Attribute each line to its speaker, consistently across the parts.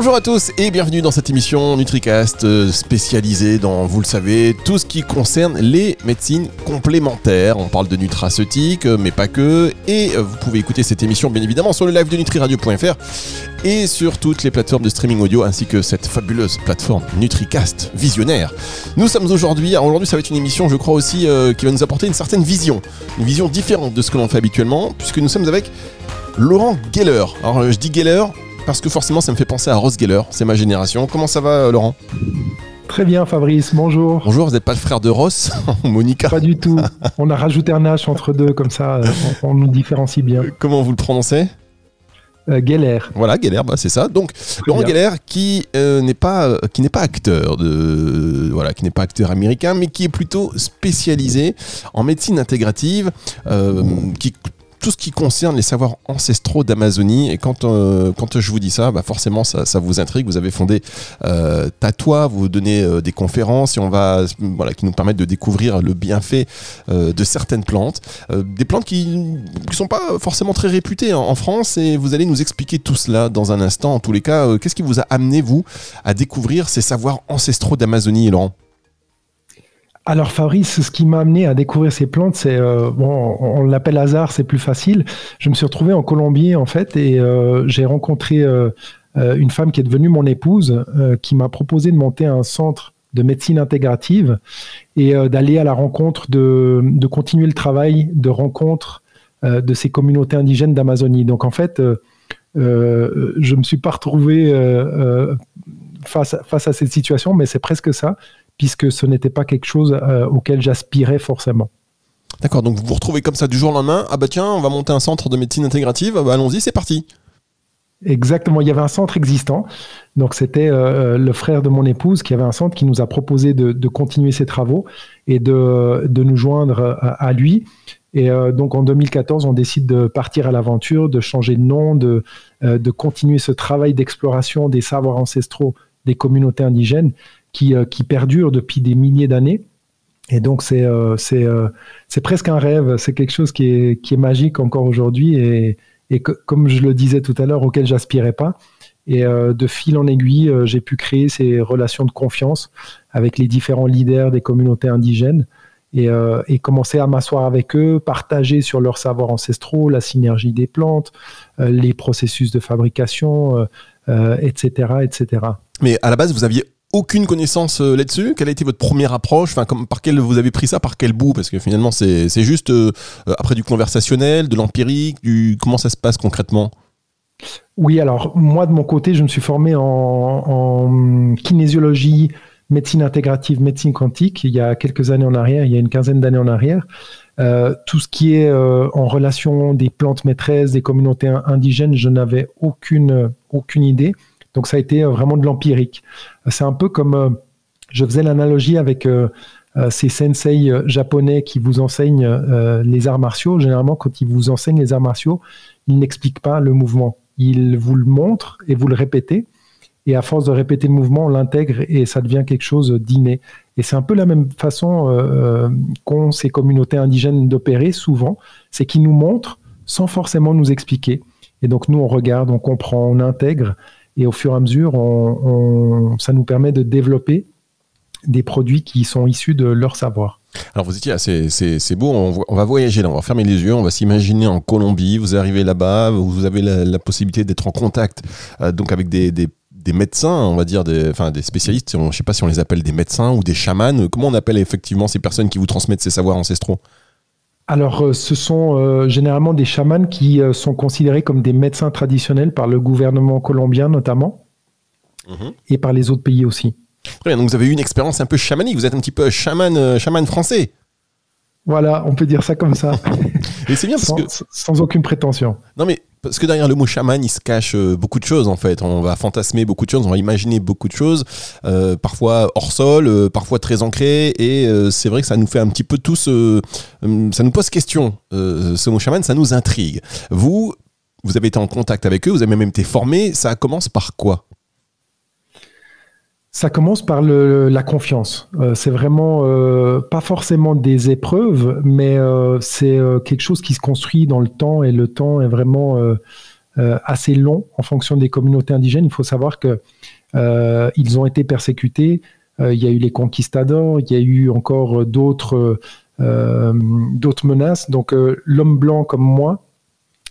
Speaker 1: Bonjour à tous et bienvenue dans cette émission NutriCast euh, spécialisée dans, vous le savez, tout ce qui concerne les médecines complémentaires. On parle de nutraceutique, euh, mais pas que. Et euh, vous pouvez écouter cette émission bien évidemment sur le live de nutriradio.fr et sur toutes les plateformes de streaming audio ainsi que cette fabuleuse plateforme NutriCast visionnaire. Nous sommes aujourd'hui, alors aujourd'hui ça va être une émission je crois aussi qui va nous apporter une certaine vision, une vision différente de ce que l'on fait habituellement puisque nous sommes avec Laurent Geller. Alors je dis Geller parce que forcément ça me fait penser à Ross Geller, c'est ma génération. Comment ça va euh, Laurent?
Speaker 2: Très bien Fabrice, bonjour.
Speaker 1: Bonjour, vous n'êtes pas le frère de Ross, Monica?
Speaker 2: Pas du tout. On a rajouté un H entre deux, comme ça euh, on, nous différencie bien. Euh,
Speaker 1: comment vous le prononcez?
Speaker 2: Geller.
Speaker 1: Voilà, Geller, bah, c'est ça. Donc Laurent Geller qui n'est pas qui n'est pas acteur de voilà, qui n'est pas acteur américain, mais qui est plutôt spécialisé en médecine intégrative, qui tout ce qui concerne les savoirs ancestraux d'Amazonie. Et quand, euh, quand je vous dis ça, bah forcément, ça, vous intrigue. Vous avez fondé euh, vous donnez euh, des conférences et on va, voilà, qui nous permettent de découvrir le bienfait euh, de certaines plantes. des plantes qui ne sont pas forcément très réputées en, France. Et vous allez nous expliquer tout cela dans un instant. En tous les cas, qu'est-ce qui vous a amené, vous, à découvrir ces savoirs ancestraux d'Amazonie, Laurent?
Speaker 2: Alors Fabrice, ce qui m'a amené à découvrir ces plantes, c'est euh, bon, on, l'appelle hasard, c'est plus facile. Je me suis retrouvé en Colombie en fait et euh, j'ai rencontré euh, une femme qui est devenue mon épouse, qui m'a proposé de monter un centre de médecine intégrative et d'aller à la rencontre de, de, continuer le travail de rencontre de ces communautés indigènes d'Amazonie. Donc en fait, je me suis pas retrouvé face, face à cette situation, mais c'est presque ça puisque ce n'était pas quelque chose euh, auquel j'aspirais forcément.
Speaker 1: D'accord, donc vous vous retrouvez comme ça du jour au lendemain, ah bah tiens, on va monter un centre de médecine intégrative, ah bah allons-y, c'est parti.
Speaker 2: Exactement, il y avait un centre existant, donc c'était euh, euh, le frère de mon épouse qui avait un centre qui nous a proposé de, continuer ses travaux et de, nous joindre à, lui. Et donc en 2014, on décide de partir à l'aventure, de changer de nom, de, de continuer ce travail d'exploration des savoirs ancestraux des communautés indigènes qui, euh, qui perdure depuis des milliers d'années. Et donc, c'est euh, euh, c'est presque un rêve, c'est quelque chose qui est, qui est magique encore aujourd'hui et, et comme je le disais tout à l'heure, auquel j'aspirais pas. Et de fil en aiguille, j'ai pu créer ces relations de confiance avec les différents leaders des communautés indigènes et, et commencer à m'asseoir avec eux, partager sur leurs savoirs ancestraux, la synergie des plantes, les processus de fabrication, etc., etc.
Speaker 1: Mais à la base, vous aviez aucune connaissance euh, là-dessus. Quelle a été votre première approche? Enfin, comme, Par quel vous avez pris ça? Par quel bout? Parce que finalement, c'est juste euh, euh, après du conversationnel, de l'empirique, du comment ça se passe concrètement?
Speaker 2: Oui, alors moi de mon côté, je me suis formé en, kinésiologie, médecine intégrative, médecine quantique il y a quelques années en arrière, il y a une quinzaine d'années en arrière. tout ce qui est en relation des plantes maîtresses, des communautés indigènes, je n'avais aucune, aucune idée. Donc ça a été euh, vraiment de l'empirique. C'est un peu comme, euh, je faisais l'analogie avec euh, ces sensei japonais qui vous enseignent les arts martiaux. Généralement, quand ils vous enseignent les arts martiaux, ils n'expliquent pas le mouvement. Ils vous le montrent et vous le répétez. Et à force de répéter le mouvement, on l'intègre et ça devient quelque chose d'inné. Et c'est un peu la même façon qu'ont ces communautés indigènes d'opérer souvent, c'est qu'ils nous montrent sans forcément nous expliquer. Et donc nous, on regarde, on comprend, on intègre, et au fur et à mesure, ça nous permet de développer des produits qui sont issus de leur savoir.
Speaker 1: Alors vous étiez, c'est beau, on, va voyager là, on va fermer les yeux, on va s'imaginer en Colombie, vous arrivez là-bas, vous avez la, possibilité d'être en contact euh, donc avec des, médecins, on va dire, des, enfin, des spécialistes, je ne sais pas si on les appelle des médecins ou des chamans, comment on appelle effectivement ces personnes qui vous transmettent ces savoirs ancestraux?
Speaker 2: Alors, euh, ce sont euh, généralement des chamans qui euh, sont considérés comme des médecins traditionnels par le gouvernement colombien notamment, mhm. et par les autres pays aussi.
Speaker 1: Très bien, donc vous avez eu une expérience un peu chamanique, vous êtes un petit peu chaman, chaman français.
Speaker 2: Voilà, on peut dire ça comme ça.
Speaker 1: et c'est bien parce
Speaker 2: sans,
Speaker 1: que...
Speaker 2: Sans aucune prétention.
Speaker 1: Non mais parce que derrière le mot chaman, il se cache euh, beaucoup de choses en fait. On va fantasmer beaucoup de choses, on va imaginer beaucoup de choses, euh, parfois hors sol, euh, parfois très ancré. Et c'est vrai que ça nous fait un petit peu tous, ça nous pose question. ce mot chaman, ça nous intrigue. Vous, vous avez été en contact avec eux, vous avez même été formé. Ça commence par quoi?
Speaker 2: Ça commence par la confiance. Euh, c'est vraiment euh, pas forcément des épreuves, mais euh, c'est quelque chose qui se construit dans le temps et le temps est vraiment assez long en fonction des communautés indigènes. Il faut savoir que ils ont été persécutés. il y a eu les conquistadors, il y a eu encore d'autres d'autres menaces. Donc l'homme blanc comme moi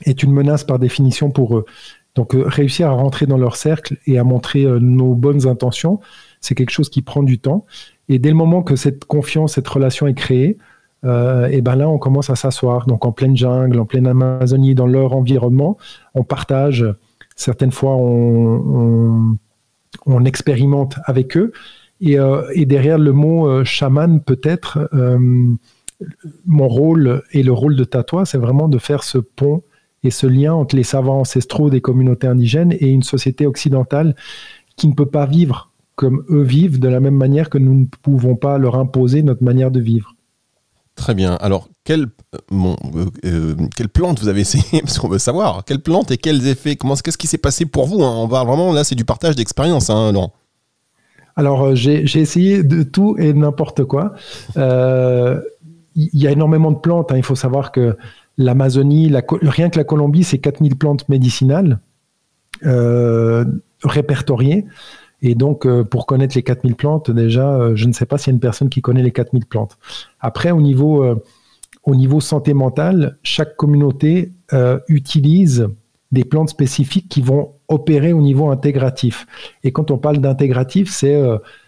Speaker 2: est une menace par définition pour eux. Donc réussir à rentrer dans leur cercle et à montrer nos bonnes intentions, c'est quelque chose qui prend du temps. Et dès le moment que cette confiance, cette relation est créée, euh, et ben là, on commence à s'asseoir. Donc en pleine jungle, en pleine Amazonie, dans leur environnement, on partage. Certaines fois, on, expérimente avec eux. Et, euh, et, derrière le mot euh, chaman, peut-être, mon rôle et le rôle de Tatois, c'est vraiment de faire ce pont et ce lien entre les savants ancestraux des communautés indigènes et une société occidentale qui ne peut pas vivre comme eux vivent, de la même manière que nous ne pouvons pas leur imposer notre manière de vivre.
Speaker 1: Très bien. Alors, quelle, euh, euh, quelle plante vous avez essayé? Parce qu'on veut savoir. Quelle plante et quels effets Comment Qu'est-ce qui s'est passé pour vous hein? On va vraiment, là, c'est du partage d'expérience, hein, Laurent.
Speaker 2: Alors, euh, j'ai essayé de tout et n'importe quoi. Il y a énormément de plantes. Hein. Il faut savoir que l'Amazonie, rien que la Colombie, c'est 4000 plantes médicinales répertoriées. Et donc, euh, pour connaître les 4000 plantes, déjà, euh, je ne sais pas s'il y a une personne qui connaît les 4000 plantes. Après, au niveau, euh, au niveau santé mentale, chaque communauté utilise des plantes spécifiques qui vont opérer au niveau intégratif. Et quand on parle d'intégratif, c'est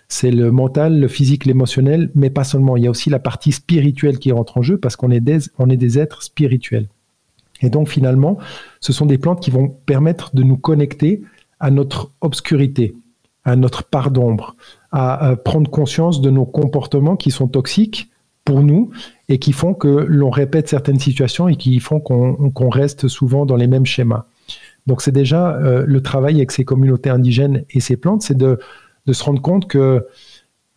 Speaker 2: c'est le mental, le physique, l'émotionnel, mais pas seulement. Il y a aussi la partie spirituelle qui rentre en jeu parce qu'on est des, êtres spirituels. Et donc finalement, ce sont des plantes qui vont permettre de nous connecter à notre obscurité, à notre part d'ombre, à, prendre conscience de nos comportements qui sont toxiques pour nous et qui font que l'on répète certaines situations et qui font qu'on reste souvent dans les mêmes schémas. Donc c'est déjà euh, le travail avec ces communautés indigènes et ces plantes, c'est de, se rendre compte que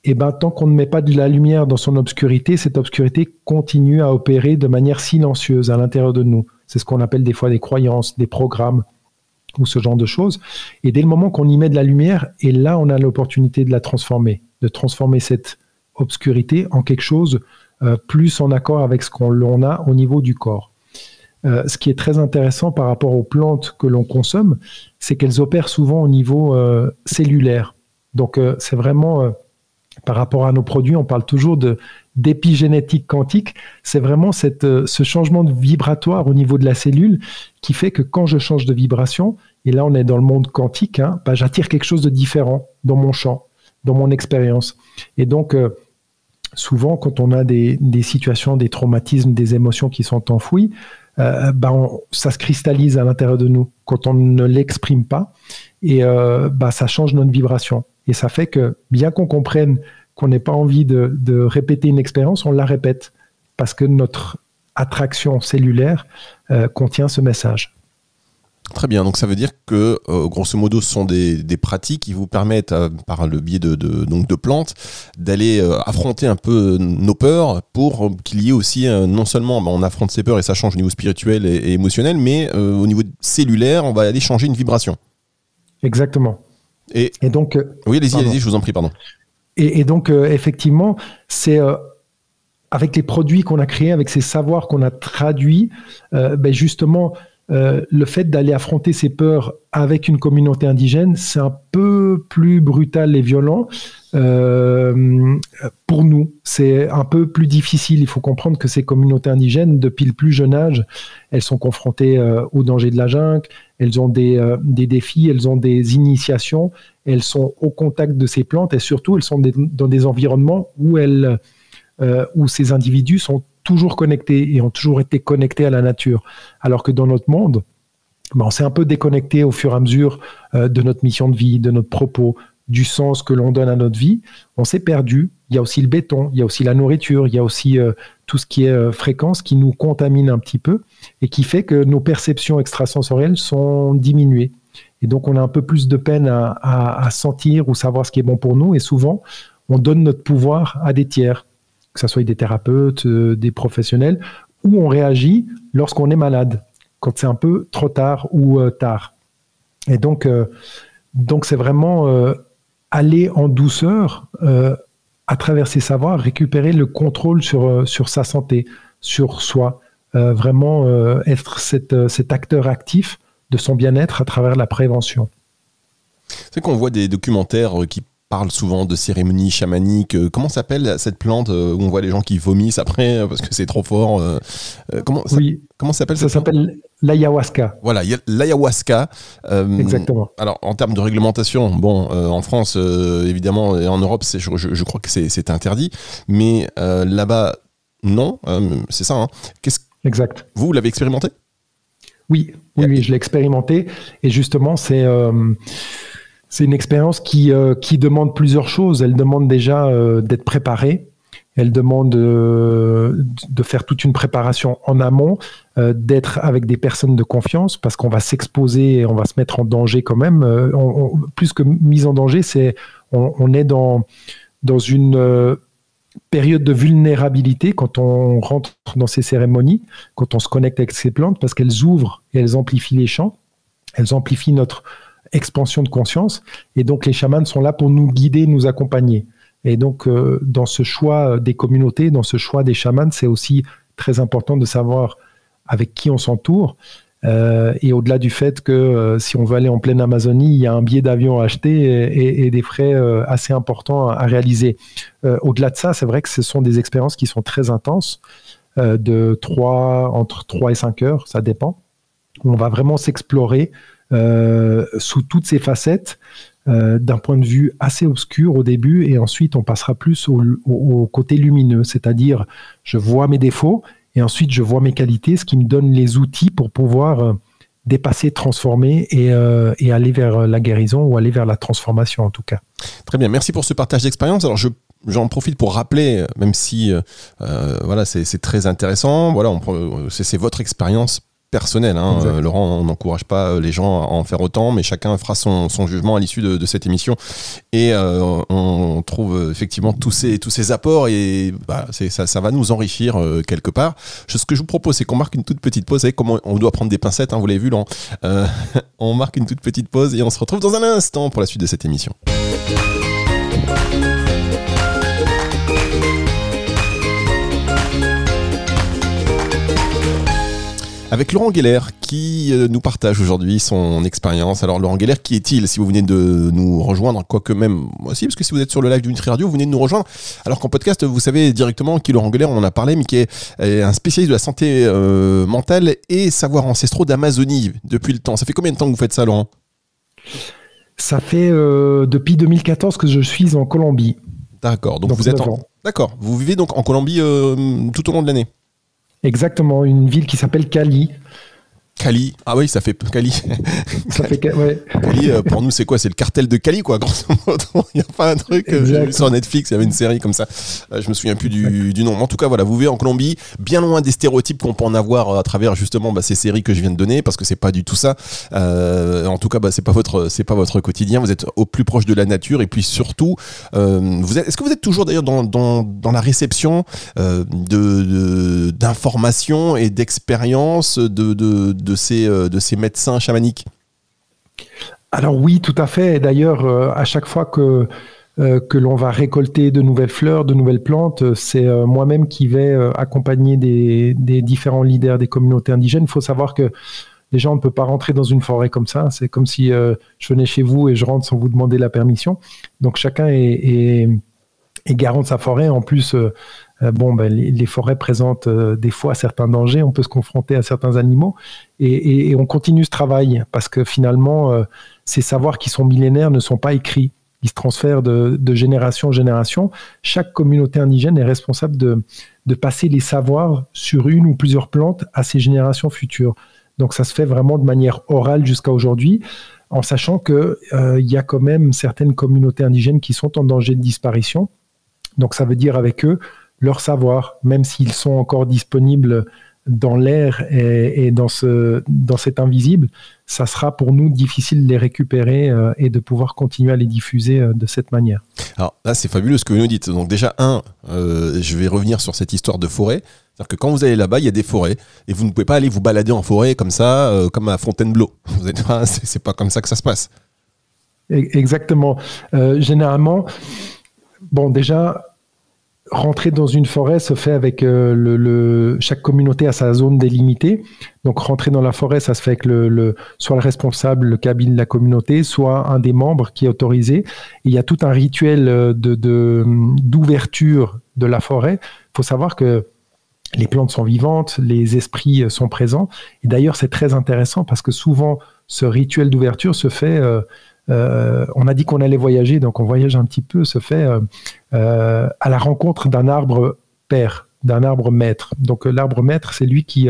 Speaker 2: eh ben, tant qu'on ne met pas de la lumière dans son obscurité, cette obscurité continue à opérer de manière silencieuse à l'intérieur de nous. C'est ce qu'on appelle des fois des croyances, des programmes, ou ce genre de choses. Et dès le moment qu'on y met de la lumière, et là, on a l'opportunité de la transformer, de transformer cette obscurité en quelque chose euh, plus en accord avec ce qu'on a au niveau du corps. Euh, ce qui est très intéressant par rapport aux plantes que l'on consomme, c'est qu'elles opèrent souvent au niveau euh, cellulaire. Donc c'est vraiment par rapport à nos produits, on parle toujours de d'épigénétique quantique. C'est vraiment euh, ce changement de vibratoire au niveau de la cellule qui fait que quand je change de vibration, et là on est dans le monde quantique, hein, bah, j'attire quelque chose de différent dans mon champ, dans mon expérience. Et donc, euh, souvent, quand on a des, situations, des traumatismes, des émotions qui sont enfouies, euh, bah, ça se cristallise à l'intérieur de nous quand on ne l'exprime pas. Et bah, ça change notre vibration. Et ça fait que, bien qu'on comprenne qu'on n'ait pas envie de, répéter une expérience, on la répète parce que notre attraction cellulaire euh, contient ce message.
Speaker 1: Très bien, donc ça veut dire que euh, grosso modo ce sont des, pratiques qui vous permettent euh, par le biais de, donc de plantes d'aller affronter un peu nos peurs pour qu'il y ait aussi non seulement bah, on affronte ses peurs et ça change au niveau spirituel et émotionnel, mais au niveau cellulaire on va aller changer une vibration.
Speaker 2: Exactement.
Speaker 1: Et, donc. Euh, oui, allez-y, allez-y, je vous en prie, pardon.
Speaker 2: Et, donc, euh, effectivement, c'est euh, avec les produits qu'on a créés, avec ces savoirs qu'on a traduits, ben justement, le fait d'aller affronter ces peurs avec une communauté indigène, c'est un peu plus brutal et violent pour nous. C'est un peu plus difficile. Il faut comprendre que ces communautés indigènes, depuis le plus jeune âge, elles sont confrontées au danger de la jungle, elles ont euh, des, défis, elles ont des initiations, elles sont au contact de ces plantes et surtout elles sont dans des environnements où, elles, euh, où ces individus sont toujours connectés et ont toujours été connectés à la nature. Alors que dans notre monde, ben, on s'est un peu déconnecté au fur et à mesure euh, de notre mission de vie, de notre propos, du sens que l'on donne à notre vie, on s'est perdu. Il y a aussi le béton, il y a aussi la nourriture, il y a aussi euh, tout ce qui est euh, fréquence qui nous contamine un petit peu et qui fait que nos perceptions extrasensorielles sont diminuées. Et donc on a un peu plus de peine à, sentir ou savoir ce qui est bon pour nous et souvent on donne notre pouvoir à des tiers, que ce soit des thérapeutes, euh, des professionnels, ou on réagit lorsqu'on est malade, quand c'est un peu trop tard ou tard. Et donc, donc c'est vraiment aller en douceur euh, à travers ses savoirs, récupérer le contrôle sur, euh, sur sa santé, sur soi, euh, vraiment être cet acteur actif de son bien-être à travers la prévention.
Speaker 1: C'est qu'on voit des documentaires qui parle souvent de cérémonies chamaniques. Euh, comment s'appelle cette plante euh, où on voit les gens qui vomissent après euh, parce que c'est trop fort Comment ça,
Speaker 2: oui.
Speaker 1: comment s'appelle
Speaker 2: Ça s'appelle l'ayahuasca.
Speaker 1: Voilà, l'ayahuasca.
Speaker 2: Exactement.
Speaker 1: Alors en termes de réglementation, bon, en France évidemment et en Europe, je, je, crois que c'est interdit, mais là-bas non, c'est ça. Hein. Qu'est-ce
Speaker 2: exact.
Speaker 1: Vous l'avez expérimenté?
Speaker 2: Oui, oui, oui, je l'ai expérimenté et justement c'est c'est une expérience qui, euh, qui demande plusieurs choses. Elle demande déjà euh, d'être préparée. Elle demande euh, de faire toute une préparation en amont, d'être avec des personnes de confiance parce qu'on va s'exposer et on va se mettre en danger quand même. plus que mise en danger, c'est on, est dans, dans une période de vulnérabilité quand on rentre dans ces cérémonies, quand on se connecte avec ces plantes parce qu'elles ouvrent et elles amplifient les champs, elles amplifient notre, expansion de conscience. Et donc les chamans sont là pour nous guider, nous accompagner. Et donc euh, dans ce choix des communautés, dans ce choix des chamans, c'est aussi très important de savoir avec qui on s'entoure. Euh, et au-delà du fait que euh, si on veut aller en pleine Amazonie, il y a un billet d'avion à acheter et, des frais assez importants à, réaliser. au-delà de ça, c'est vrai que ce sont des expériences qui sont très intenses, de 3, entre 3 et 5 heures, ça dépend. On va vraiment s'explorer sous toutes ses facettes, euh, d'un point de vue assez obscur au début, et ensuite on passera plus au, côté lumineux, c'est-à-dire je vois mes défauts, et ensuite je vois mes qualités, ce qui me donne les outils pour pouvoir euh, dépasser, transformer et, aller vers la guérison ou aller vers la transformation en tout cas.
Speaker 1: Très bien, merci pour ce partage d'expérience. Alors je j'en profite pour rappeler, même si voilà c'est très intéressant, voilà c'est votre expérience personnel. Hein. Euh, Laurent, on n'encourage pas euh, les gens à en faire autant, mais chacun fera son, jugement à l'issue de, cette émission. Et euh, on trouve effectivement tous ces, tous ces apports et bah, ça, ça, va nous enrichir quelque part. ce que je vous propose, c'est qu'on marque une toute petite pause. Vous savez comment on doit prendre des pincettes, hein, vous l'avez vu, Laurent. on marque une toute petite pause et on se retrouve dans un instant pour la suite de cette émission. Avec Laurent Geller qui euh, nous partage aujourd'hui son expérience. Alors Laurent Geller, qui est-il? Si vous venez de nous rejoindre, quoique même moi aussi, parce que si vous êtes sur le live du Nutri Radio, vous venez de nous rejoindre, alors qu'en podcast, vous savez directement qui Laurent Geller, on en a parlé, mais qui est un spécialiste de la santé euh, mentale et savoir ancestraux d'Amazonie depuis le temps. Ça fait combien de temps que vous faites ça, Laurent?
Speaker 2: Ça fait euh, depuis 2014 que je suis en Colombie.
Speaker 1: D'accord, donc, vous êtes en... D'accord, vous vivez donc en Colombie tout au long de l'année?
Speaker 2: Exactement, une ville qui s'appelle Cali.
Speaker 1: Cali. Ah oui, ça fait Cali.
Speaker 2: Ça fait ouais.
Speaker 1: Cali, euh, pour nous, c'est quoi? C'est le cartel de Cali, quoi, Il n'y a pas un truc. Euh, sur Netflix, il y avait une série comme ça. Euh, je me souviens plus du, du, nom. En tout cas, voilà, vous vivez en Colombie, bien loin des stéréotypes qu'on peut en avoir à travers justement bah, ces séries que je viens de donner, parce que c'est pas du tout ça. en tout cas, bah, c'est pas votre, c'est pas votre quotidien. Vous êtes au plus proche de la nature et puis surtout, vous êtes, est-ce que vous êtes toujours d'ailleurs dans, dans, dans, la réception de, d'informations et d'expériences de, de de ces, euh, de ces médecins chamaniques
Speaker 2: Alors oui, tout à fait. D'ailleurs, euh, à chaque fois que, euh, que l'on va récolter de nouvelles fleurs, de nouvelles plantes, c'est moi-même qui vais accompagner des, différents leaders des communautés indigènes. Il faut savoir que déjà, on ne peut pas rentrer dans une forêt comme ça. C'est comme si je venais chez vous et je rentre sans vous demander la permission. Donc chacun est garant de sa forêt. En plus, euh, bon, ben, les, forêts présentent euh, des fois certains dangers, on peut se confronter à certains animaux, et, on continue ce travail parce que finalement, euh, ces savoirs qui sont millénaires ne sont pas écrits. Ils se transfèrent de, génération en génération. Chaque communauté indigène est responsable de, passer les savoirs sur une ou plusieurs plantes à ses générations futures. Donc ça se fait vraiment de manière orale jusqu'à aujourd'hui, en sachant qu'il y a quand même certaines communautés indigènes qui sont en danger de disparition. Donc ça veut dire avec eux leur savoir, même s'ils sont encore disponibles dans l'air et, dans, ce, dans cet invisible, ça sera pour nous difficile de les récupérer euh, et de pouvoir continuer à les diffuser euh, de cette manière.
Speaker 1: Alors là, c'est fabuleux ce que vous nous dites. Donc déjà, un, euh, je vais revenir sur cette histoire de forêt. C'est-à-dire que quand vous allez là-bas, il y a des forêts et vous ne pouvez pas aller vous balader en forêt comme ça, comme à Fontainebleau. Vous êtes c'est pas comme ça que ça se passe.
Speaker 2: E-, exactement. généralement, bon, déjà, rentrer dans une forêt se fait avec euh, le, chaque communauté a sa zone délimitée. Donc rentrer dans la forêt, ça se fait avec le, soit le responsable, le cabine de la communauté, soit un des membres qui est autorisé. il y a tout un rituel euh, de d'ouverture de, la forêt. Il faut savoir que les plantes sont vivantes, les esprits sont présents. Et d'ailleurs, c'est très intéressant parce que souvent, ce rituel d'ouverture se fait euh, on a dit qu'on allait voyager, donc on voyage un petit peu, se fait euh, euh, à la rencontre d'un arbre père, d'un arbre maître. Donc l'arbre maître, c'est lui qui,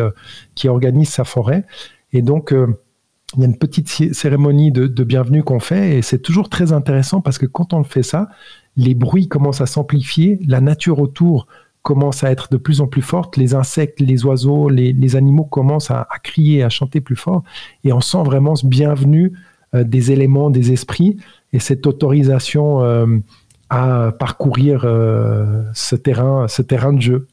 Speaker 2: qui organise sa forêt. Et donc, il y a une petite cérémonie de, bienvenue qu'on fait, et c'est toujours très intéressant parce que quand on fait ça, les bruits commencent à s'amplifier, la nature autour commence à être de plus en plus forte, les insectes, les oiseaux, les, animaux commencent à, à, crier, à chanter plus fort, et on sent vraiment ce bienvenue euh, des éléments, des esprits, et cette autorisation euh, à parcourir euh, ce terrain, ce terrain de jeu.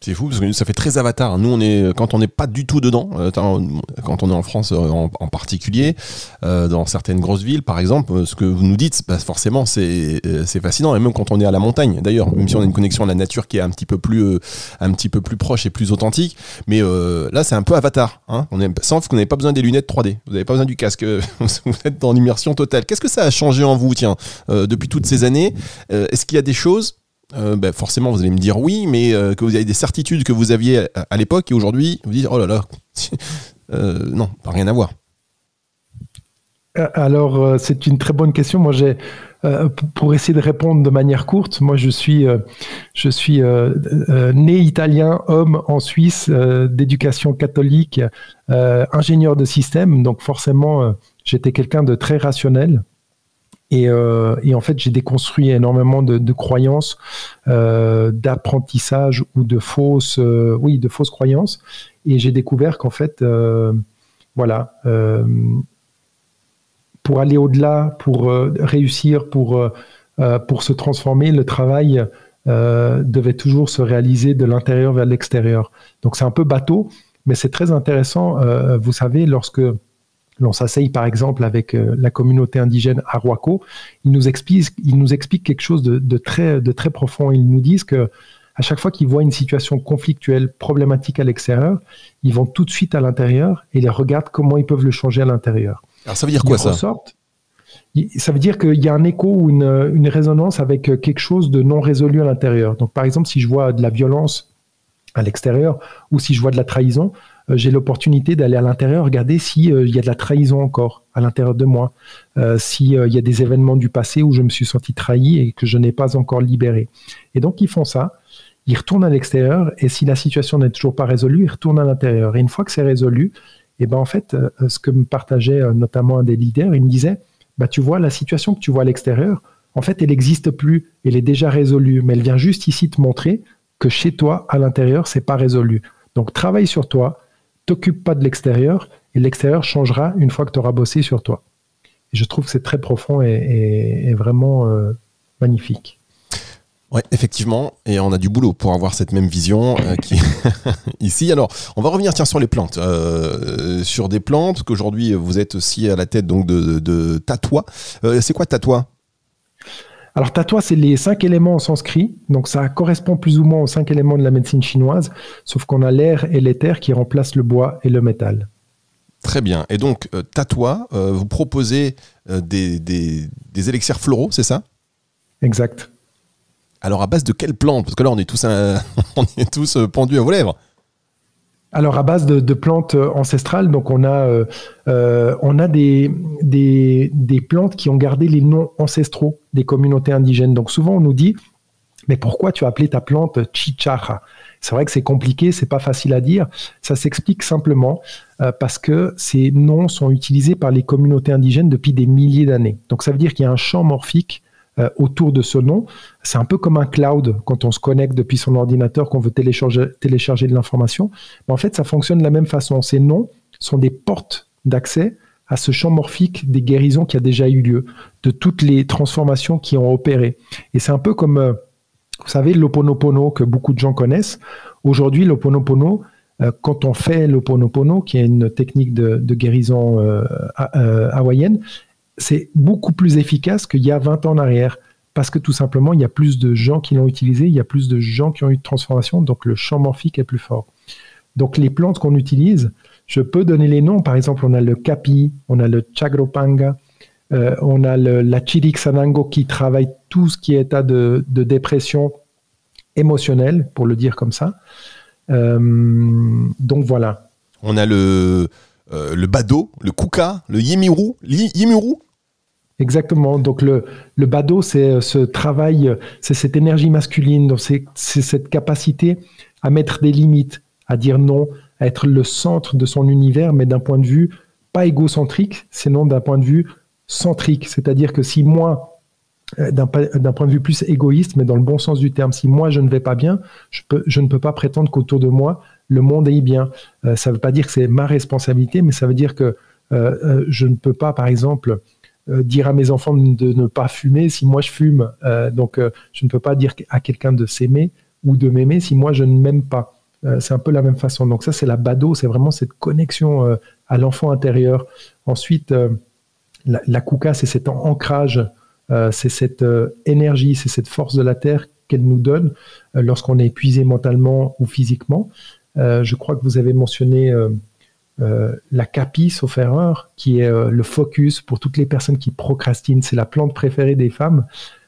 Speaker 1: C'est fou parce que ça fait très avatar. Nous, on est quand on n'est pas du tout dedans, euh, quand on est en France euh, en, particulier, euh, dans certaines grosses villes, par exemple, ce que vous nous dites, bah, forcément, c'est fascinant. Et même quand on est à la montagne, d'ailleurs, même si on a une connexion à la nature qui est un petit peu plus, un petit peu plus proche et plus authentique, mais là, c'est un peu avatar. Hein on est, sauf qu'on n'avez pas besoin des lunettes 3D. Vous n'avez pas besoin du casque. vous êtes dans l'immersion totale. Qu'est-ce que ça a changé en vous, tiens, depuis toutes ces années? Est-ce qu'il y a des choses euh, ben, forcément vous allez me dire oui, mais euh, que vous avez des certitudes que vous aviez à, l'époque et aujourd'hui vous dites oh là là, euh, non, pas rien à voir.
Speaker 2: Alors c'est une très bonne question. Moi j'ai pour essayer de répondre de manière courte, moi je suis, je suis né italien, homme en Suisse, d'éducation catholique, ingénieur de système, donc forcément j'étais quelqu'un de très rationnel. Euh, et, en fait, j'ai déconstruit énormément de, croyances, euh, d'apprentissage ou de fausses, euh, oui, de fausses croyances. Et j'ai découvert qu'en fait, voilà, pour aller au-delà, pour réussir, pour, pour se transformer, le travail devait toujours se réaliser de l'intérieur vers l'extérieur. Donc c'est un peu bateau, mais c'est très intéressant. vous savez, lorsque l'on s'asseye par exemple avec euh, la communauté indigène Arhuaco, ils nous expliquent, ils nous expliquent quelque chose de, très, de très profond. Ils nous disent que à chaque fois qu'ils voient une situation conflictuelle, problématique à l'extérieur, ils vont tout de suite à l'intérieur et ils regardent comment ils peuvent le changer à l'intérieur.
Speaker 1: Alors ça veut dire quoi ça?
Speaker 2: ça veut dire qu'il y a un écho ou une, une, résonance avec quelque chose de non résolu à l'intérieur. Donc par exemple, si je vois de la violence à l'extérieur ou si je vois de la trahison, euh, j'ai l'opportunité d'aller à l'intérieur regarder s'il euh, y a de la trahison encore à l'intérieur de moi, euh, s'il y a des événements du passé où je me suis senti trahi et que je n'ai pas encore libéré. Et donc ils font ça, ils retournent à l'extérieur et si la situation n'est toujours pas résolue, ils retournent à l'intérieur. Et une fois que c'est résolu, et eh ben en fait, ce que me partageait notamment un des leaders, il me disait, bah tu vois la situation que tu vois à l'extérieur, en fait, elle n'existe plus, elle est déjà résolue, mais elle vient juste ici te montrer que chez toi, à l'intérieur, c'est pas résolu. Donc travaille sur toi, t'occupe pas de l'extérieur et l'extérieur changera une fois que tu auras bossé sur toi. Et je trouve que c'est très profond et, vraiment euh, magnifique.
Speaker 1: Ouais, effectivement, et on a du boulot pour avoir cette même vision euh, ici. Alors, on va revenir sur les plantes, euh, sur des plantes qu'aujourd'hui vous êtes aussi à la tête donc de, de, c'est quoi Tatois
Speaker 2: alors, tatouage, c'est les cinq éléments en sanskrit. Donc, ça correspond plus ou moins aux cinq éléments de la médecine chinoise, sauf qu'on a l'air et l'éther qui remplacent le bois et le métal.
Speaker 1: Très bien. Et donc, euh, euh vous proposez euh, des, des, des, élixirs floraux, c'est ça?
Speaker 2: Exact.
Speaker 1: Alors, à base de quelles plantes Parce que là, on est tous, on est tous euh, pendus à vos lèvres.
Speaker 2: Alors à base de, plantes euh, ancestrales, donc on a, euh, euh, des, plantes qui ont gardé les noms ancestraux des communautés indigènes. Donc souvent on nous dit, mais pourquoi tu as appelé ta plante chichara C'est vrai que c'est compliqué, c'est pas facile à dire. Ça s'explique simplement parce que ces noms sont utilisés par les communautés indigènes depuis des milliers d'années. Donc ça veut dire qu'il y a un champ morphique euh, autour de ce nom. C'est un peu comme un cloud quand on se connecte depuis son ordinateur, qu'on veut télécharger, de l'information. En fait, ça fonctionne de la même façon. Ces noms sont des portes d'accès à ce champ morphique des guérisons qui a déjà eu lieu, de toutes les transformations qui ont opéré. Et c'est un peu comme, euh, vous savez, l'Oponopono que beaucoup de gens connaissent. Aujourd'hui, l'Oponopono, euh, quand on fait l'Oponopono, qui est une technique de, guérison hawaïenne, c'est beaucoup plus efficace qu'il y a 20 ans en arrière. parce que tout simplement, il y a plus de gens qui l'ont utilisé, il y a plus de gens qui ont eu de transformation, donc le champ morphique est plus fort. Donc les plantes qu'on utilise, je peux donner les noms. Par exemple, on a le capi, on a le chagropanga, euh, on a le, la chirixanango qui travaille tout ce qui est état de, dépression émotionnelle, pour le dire comme ça. Euh, donc voilà.
Speaker 1: On a le, euh, le bado, le kuka, le yimiru. yimiru
Speaker 2: Exactement. Donc le, le bado, c'est ce travail, c'est cette énergie masculine, c'est cette capacité à mettre des limites, à dire non, à être le centre de son univers, mais d'un point de vue pas égocentrique, sinon d'un point de vue centrique. C'est-à-dire que si moi, euh, d'un point de vue plus égoïste, mais dans le bon sens du terme, si moi je ne vais pas bien, je, peux, je ne peux pas prétendre qu'autour de moi, le monde aille bien. Euh, ça ne veut pas dire que c'est ma responsabilité, mais ça veut dire que euh, je ne peux pas, par exemple, dire à mes enfants de ne pas fumer si moi je fume. donc je ne peux pas dire à quelqu'un de s'aimer ou de m'aimer si moi je ne m'aime pas. Euh, c'est un peu la même façon. Donc ça, c'est la bado, c'est vraiment cette connexion euh, à l'enfant intérieur. Ensuite, euh, la, la kuka, c'est cet ancrage, c'est cette énergie, c'est cette force de la terre qu'elle nous donne lorsqu'on est épuisé mentalement ou physiquement. je crois que vous avez mentionné la capi, sauf erreur, qui est le focus pour toutes les personnes qui procrastinent. C'est la plante préférée des femmes,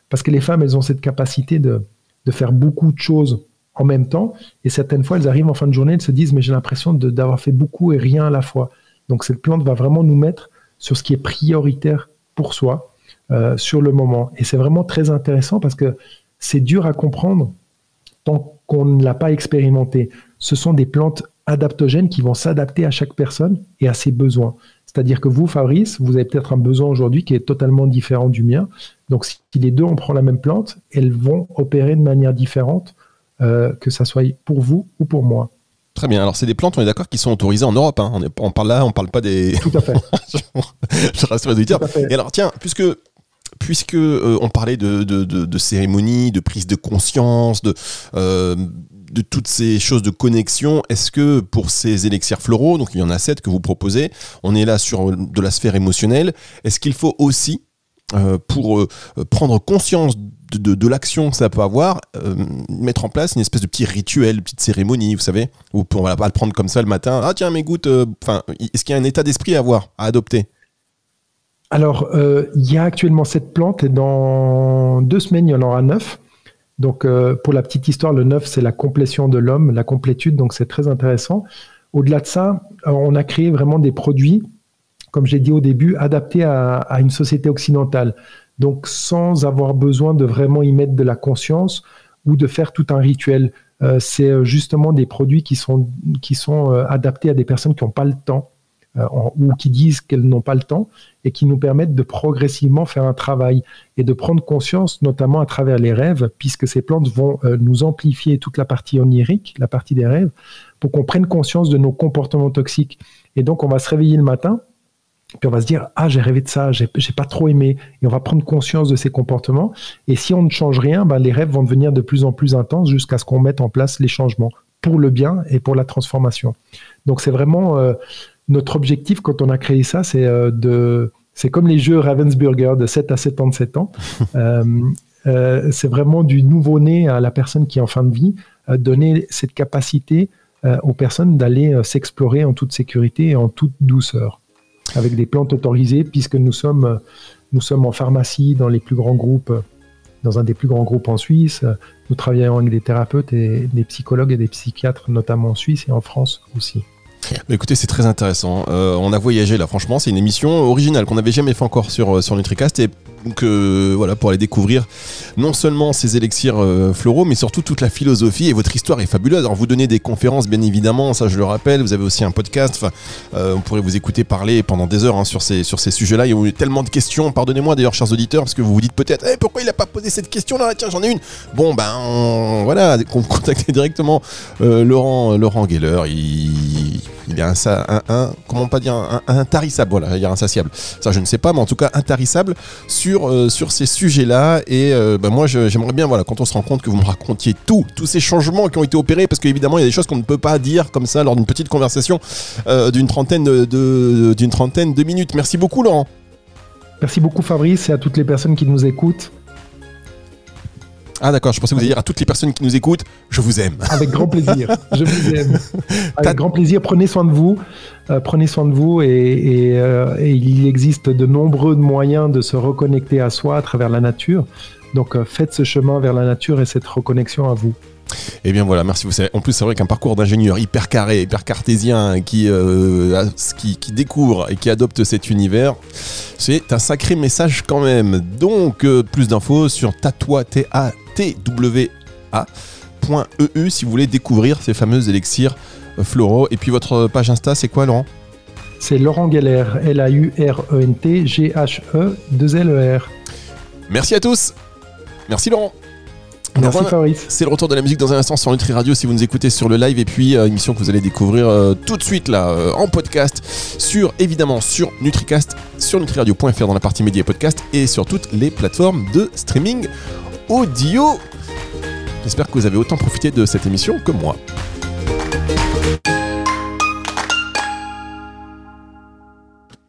Speaker 2: parce que les femmes, elles ont cette capacité de, de faire beaucoup de choses en même temps. Et certaines fois, elles arrivent en fin de journée, elles se disent, mais j'ai l'impression d'avoir fait beaucoup et rien à la fois. Donc cette plante va vraiment nous mettre sur ce qui est prioritaire pour soi, euh, sur le moment. Et c'est vraiment très intéressant parce que c'est dur à comprendre tant qu'on ne l'a pas expérimenté. Ce sont des plantes adaptogènes qui vont s'adapter à chaque personne et à ses besoins. C'est-à-dire que vous, Fabrice, vous avez peut-être un besoin aujourd'hui qui est totalement différent du mien. Donc si les deux, on prend la même plante, elles vont opérer de manière différente euh, que ça soit pour vous ou pour moi.
Speaker 1: Très bien. Alors, c'est des plantes, on est d'accord, qui sont autorisées en Europe. Hein. On, parle là, on parle pas des.
Speaker 2: Tout à fait.
Speaker 1: je rassure les auditeurs. Et alors, tiens, puisque puisque euh, on parlait de, de, de, cérémonie, de prise de conscience, de, euh, de toutes ces choses de connexion, est-ce que pour ces élixirs floraux, donc il y en a sept que vous proposez, on est là sur de la sphère émotionnelle, est-ce qu'il faut aussi, pour prendre conscience de, l'action que ça peut avoir, euh, mettre en place une espèce de petit rituel, une petite cérémonie, vous savez, où on va pas le prendre comme ça le matin. Ah tiens, mais gouttes. Euh, enfin, est-ce qu'il y a un état d'esprit à avoir, à adopter?
Speaker 2: Alors, euh, il y a actuellement cette plante et dans deux semaines, il y en aura neuf. Donc, pour la petite histoire, le neuf, c'est la complétion de l'homme, la complétude, donc c'est très intéressant. Au-delà de ça, on a créé vraiment des produits, comme j'ai dit au début, adaptés à une société occidentale donc sans avoir besoin de vraiment y mettre de la conscience ou de faire tout un rituel. Euh, c'est euh, justement des produits qui sont, qui sont euh, adaptés à des personnes qui n'ont pas le temps ou qui disent qu'elles n'ont pas le temps et qui nous permettent de progressivement faire un travail et de prendre conscience, notamment à travers les rêves, puisque ces plantes vont nous amplifier toute la partie onirique, la partie des rêves, pour qu'on prenne conscience de nos comportements toxiques. Et donc, on va se réveiller le matin puis on va se dire ah j'ai rêvé de ça, j'ai pas trop aimé, et on va prendre conscience de ces comportements. Et si on ne change rien, ben, les rêves vont devenir de plus en plus intenses jusqu'à ce qu'on mette en place les changements pour le bien et pour la transformation. Donc c'est vraiment euh, notre objectif quand on a créé ça, c'est euh, de c'est comme les jeux Ravensburger de 7 à 77 ans. euh, c'est vraiment du nouveau-né à la personne qui est en fin de vie, donner cette capacité aux personnes d'aller s'explorer en toute sécurité et en toute douceur avec des plantes autorisées, puisque nous sommes, nous sommes en pharmacie dans les plus grands groupes, dans un des plus grands groupes en Suisse. Nous travaillons avec des thérapeutes et des psychologues et des psychiatres, notamment en Suisse et en France aussi.
Speaker 1: Bah, écoutez, c'est très intéressant. Euh, on a voyagé là, franchement, c'est une émission originale qu'on n'avait jamais fait encore sur, euh, sur Nutricast. Et donc euh, voilà, pour aller découvrir non seulement ces élixirs floraux, mais surtout toute la philosophie. Et votre histoire est fabuleuse. Alors vous donnez des conférences, bien évidemment, ça je le rappelle. Vous avez aussi un podcast. On pourrait vous écouter parler pendant des heures hein, sur ces, sur ces sujets-là. Il y a eu tellement de questions. Pardonnez-moi d'ailleurs, chers auditeurs, parce que vous vous dites peut-être, eh, pourquoi il n'a pas posé cette question-là? Tiens, j'en ai une. Bon, ben voilà, contactez directement Laurent, Laurent Geller. Il il est un, un, comment pas dire un, intarissable voilà il est insatiable. Ça je ne sais pas mais en tout cas intarissable sur euh, sur ces sujets là et euh, ben moi j'aimerais bien voilà quand on se rend compte que vous me racontiez tout tous ces changements qui ont été opérés parce qu'évidemment il y a des choses qu'on ne peut pas dire comme ça lors d'une petite conversation euh, d'une trentaine de d'une trentaine de minutes. Merci beaucoup Laurent.
Speaker 2: Merci beaucoup Fabrice et à toutes les personnes qui nous écoutent
Speaker 1: Ah d'accord, je pensais que vous dire à toutes les personnes qui nous écoutent, je vous aime.
Speaker 2: Avec grand plaisir, je vous aime. Avec grand plaisir, prenez soin de vous, euh, prenez soin de vous et, euh, et, il existe de nombreux moyens de se reconnecter à soi à travers la nature. Donc euh, faites ce chemin vers la nature et cette reconnexion à vous.
Speaker 1: Et eh bien voilà, merci. Vous savez, en plus, c'est vrai qu'un parcours d'ingénieur hyper carré, hyper cartésien, qui, qui, qui, découvre et qui adopte cet univers, c'est un sacré message quand même. Donc, plus d'infos sur tatwa, t a twa.eu si vous voulez découvrir ces fameux élixirs euh, floraux. Et puis votre page Insta, c'est quoi, Laurent?
Speaker 2: C'est Laurent Galère, L-A-U-R-E-N-T, G-H-E, 2-L-E-R.
Speaker 1: Merci à tous. Merci, Laurent.
Speaker 2: Merci Fabrice.
Speaker 1: C'est le retour de la musique dans un instant sur Nutri Radio si vous nous écoutez sur le live et puis euh, émission que vous allez découvrir euh, tout de suite là en podcast sur évidemment sur NutriCast, sur nutriradio.fr dans la partie médias podcast et sur toutes les plateformes de streaming audio. J'espère que vous avez autant profité de cette émission que moi.